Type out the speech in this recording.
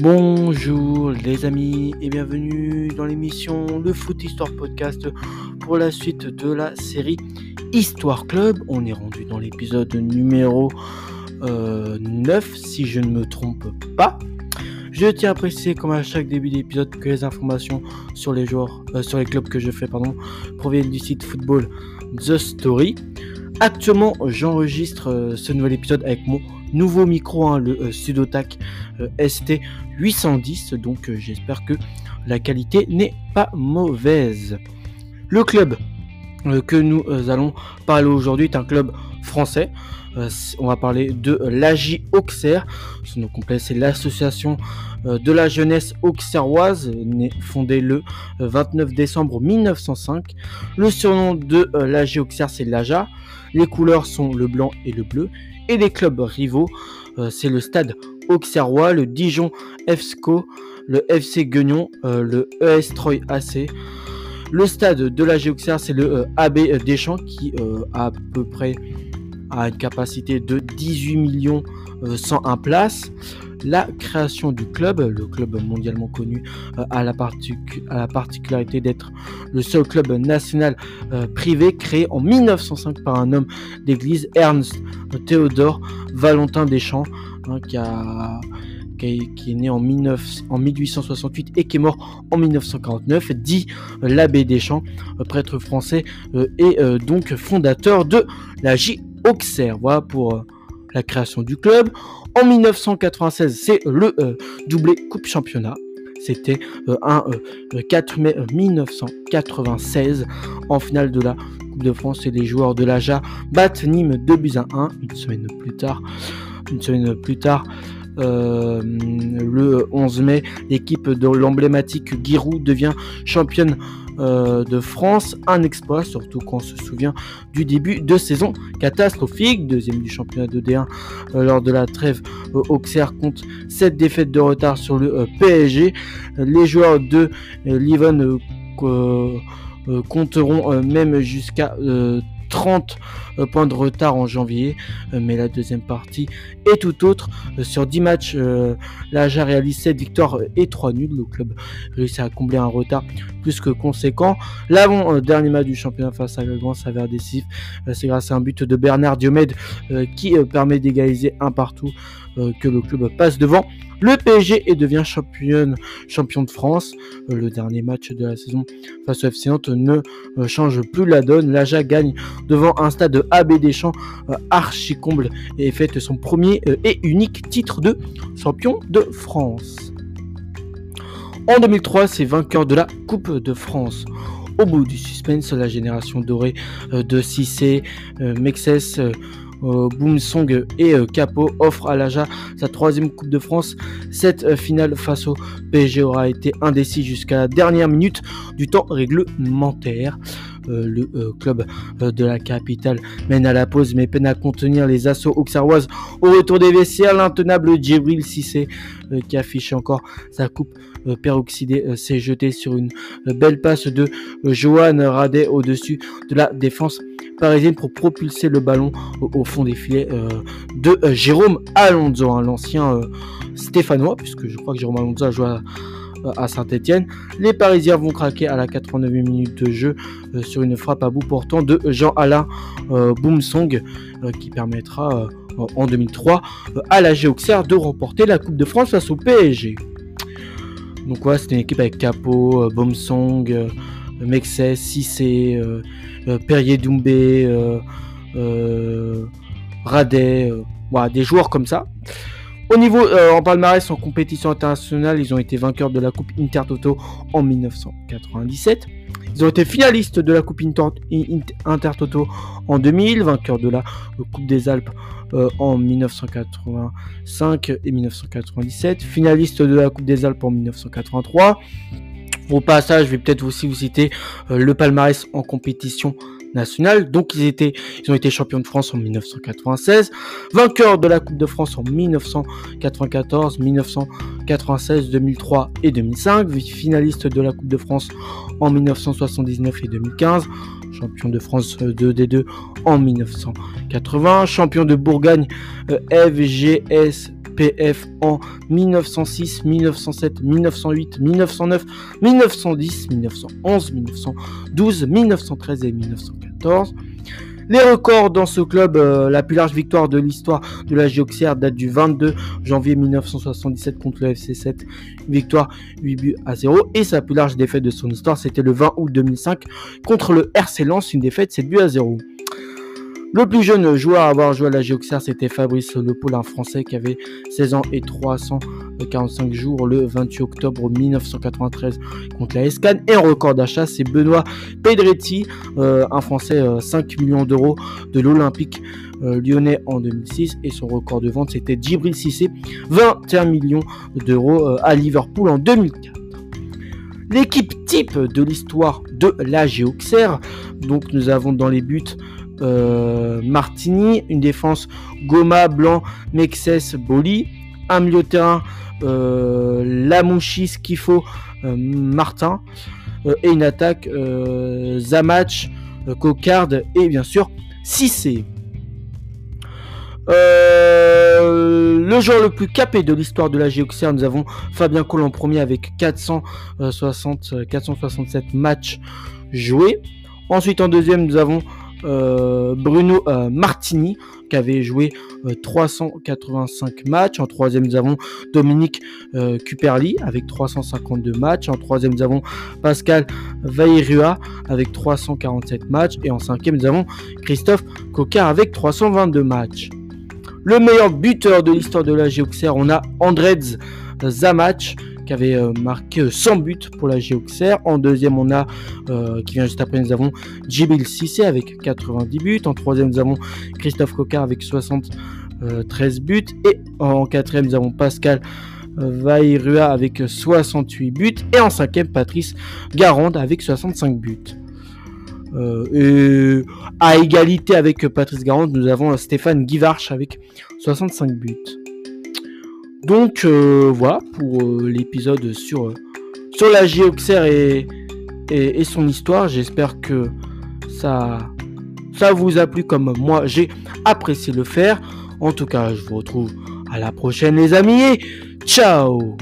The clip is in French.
Bonjour les amis et bienvenue dans l'émission Le Foot Histoire Podcast pour la suite de la série Histoire Club. On est rendu dans l'épisode numéro 9 euh, si je ne me trompe pas. Je tiens à préciser comme à chaque début d'épisode que les informations sur les joueurs, euh, sur les clubs que je fais pardon, proviennent du site football The Story. Actuellement j'enregistre euh, ce nouvel épisode avec mon nouveau micro, hein, le Sudotac ST810. Donc j'espère que la qualité n'est pas mauvaise. Le club que nous allons parler aujourd'hui est un club français. on va parler de l'AJ Auxerre. Son nom complet, c'est l'association de la jeunesse auxerroise, fondée le 29 décembre 1905. Le surnom de l'AJ Auxerre, c'est l'AJA. Les couleurs sont le blanc et le bleu. Et les clubs rivaux, c'est le stade auxerrois, le Dijon FSCO, le FC Guignon, le ES Troy AC. Le stade de la Auxerre, c'est le euh, AB Deschamps qui euh, a à peu près a une capacité de 18 millions 101 euh, places. La création du club, le club mondialement connu, a, la à, la particularité d'être le seul club national privé créé en 1905 par un homme d'église, Ernst Théodore Valentin Deschamps, hein, qui a qui est né en, 1868 et qui est mort en 1949, dit l'abbé Deschamps, euh, prêtre français euh, et euh, donc fondateur de la J. Auxerre. Voilà pour la création du club. En 1996, c'est le doublé Coupe Championnat. C'était un 4 mai 1996 en finale de la Coupe de France et les joueurs de l'AJA battent Nîmes 2 buts à 1 une semaine plus tard. Une semaine plus tard, euh, le 11 mai, l'équipe de l'emblématique Giroud devient championne euh, de France. Un exploit, surtout quand on se souvient du début de saison catastrophique. Deuxième du championnat de D1 euh, lors de la trêve. Auxerre compte 7 défaites de retard sur le PSG. Les joueurs de Livon compteront même jusqu'à 30 euh, points de retard en janvier, euh, mais la deuxième partie est tout autre. Euh, sur 10 matchs, l'Aja réalise 7 victoires et 3 nuls. Le club réussit à combler un retard plus que conséquent. L'avant-dernier match du championnat face à Grand s'avère décisif. C'est grâce à un but de Bernard Diomède qui permet d'égaliser un partout que le club passe devant le PSG et devient champion de France. Euh, le dernier match de la saison face au FC Nantes ne euh, change plus la donne. L'Aja gagne devant un stade de AB Deschamps euh, archi comble et fête son premier et unique titre de champion de France. En 2003, c'est vainqueur de la Coupe de France. Au bout du suspense, la génération dorée de Cissé, Mexès, euh, Boomsong et euh, Capo offrent à l'Aja sa troisième Coupe de France. Cette euh, finale face au PSG aura été indécis jusqu'à la dernière minute du temps réglementaire. le club de la capitale mène à la pause mais peine à contenir les assauts auxerroises au retour des vestiaires. L'intenable Djibril Sissé qui affiche encore sa coupe peroxydée s'est jeté sur une belle passe de Johan Radet au-dessus de la défense parisienne pour propulser le ballon au, fond des filets euh, de euh, Jérôme Alonso, hein, l'ancien euh, stéphanois, puisque je crois que Jérôme Alonso a joué à, Saint-Etienne. Les Parisiens vont craquer à la 89 minute de jeu sur une frappe à bout portant de Jean-Alain Boomsong qui permettra en 2003 à la Géoxer de remporter la Coupe de France face au PSG. Donc voilà, c'était une équipe avec Capo, Boomsong, Mexès, Cissé, euh, Perrier Doumbé, euh, euh, Radet, voilà, des joueurs comme ça. Au niveau en palmarès en compétition internationale, ils ont été vainqueurs de la Coupe Intertoto en 1997. Ils ont été finalistes de la Coupe Intertoto en 2000, vainqueurs de la Coupe des Alpes en 1985 et 1997, finalistes de la Coupe des Alpes en 1983, au passage, je vais peut-être aussi vous citer euh, le palmarès en compétition nationale. Donc ils étaient, ils ont été champions de France en 1996, vainqueurs de la Coupe de France en 1994, 1996, 2003 et 2005, finalistes de la Coupe de France en 1979 et 2015, champion de France 2D2 en 1980, champion de Bourgogne euh, FGS PF en 1906, 1907, 1908, 1909, 1910, 1911, 1912, 1913 et 1914. Les records dans ce club, euh, la plus large victoire de l'histoire de la Géoxère date du 22 janvier 1977 contre le FC7, une victoire 8 buts à 0. Et sa plus large défaite de son histoire, c'était le 20 août 2005 contre le RC Lens, une défaite 7 buts à 0. Le plus jeune joueur à avoir joué à la Géoxère, c'était Fabrice Le un français qui avait 16 ans et 345 jours le 28 octobre 1993 contre la Escan. Et un record d'achat, c'est Benoît Pedretti, euh, un français 5 euh, millions d'euros de l'Olympique euh, lyonnais en 2006. Et son record de vente, c'était Djibril Cissé, 21 millions d'euros à Liverpool en 2004 l'équipe type de l'histoire de la Géoxère. Donc nous avons dans les buts euh, Martini, une défense Goma, Blanc, Mexès, Boli, un milieu terrain euh, Lamouchi, Skifo, euh, Martin, et une attaque Zamach, Cocarde et bien sûr Cissé. le joueur le plus capé de l'histoire de la Géoxère, nous avons Fabien Col en premier avec 460, 467 matchs joués. Ensuite en deuxième, nous avons Bruno euh, Martini qui avait joué 385 euh, matchs. En troisième, nous avons Dominique Cuperli avec 352 matchs. En troisième, nous avons Pascal Vairua avec 347 matchs. Et en cinquième, nous avons Christophe Cocard avec 322 matchs. Le meilleur buteur de l'histoire de la Géoxère, on a Andrez Zamach qui avait euh, marqué 100 buts pour la Géoxer. En deuxième, on a, euh, qui vient juste après, nous avons Djibril Sissé avec 90 buts. En troisième, nous avons Christophe Cocard avec 73 buts. Et en quatrième, nous avons Pascal Vairua avec 68 buts. Et en cinquième, Patrice Garande avec 65 buts. Euh, et à égalité avec Patrice Garande, nous avons Stéphane Guivarch avec 65 buts. Donc euh, voilà pour euh, l'épisode sur, euh, sur la Géoxère et, et, son histoire. J'espère que ça, ça vous a plu comme moi j'ai apprécié le faire. En tout cas, je vous retrouve à la prochaine les amis et ciao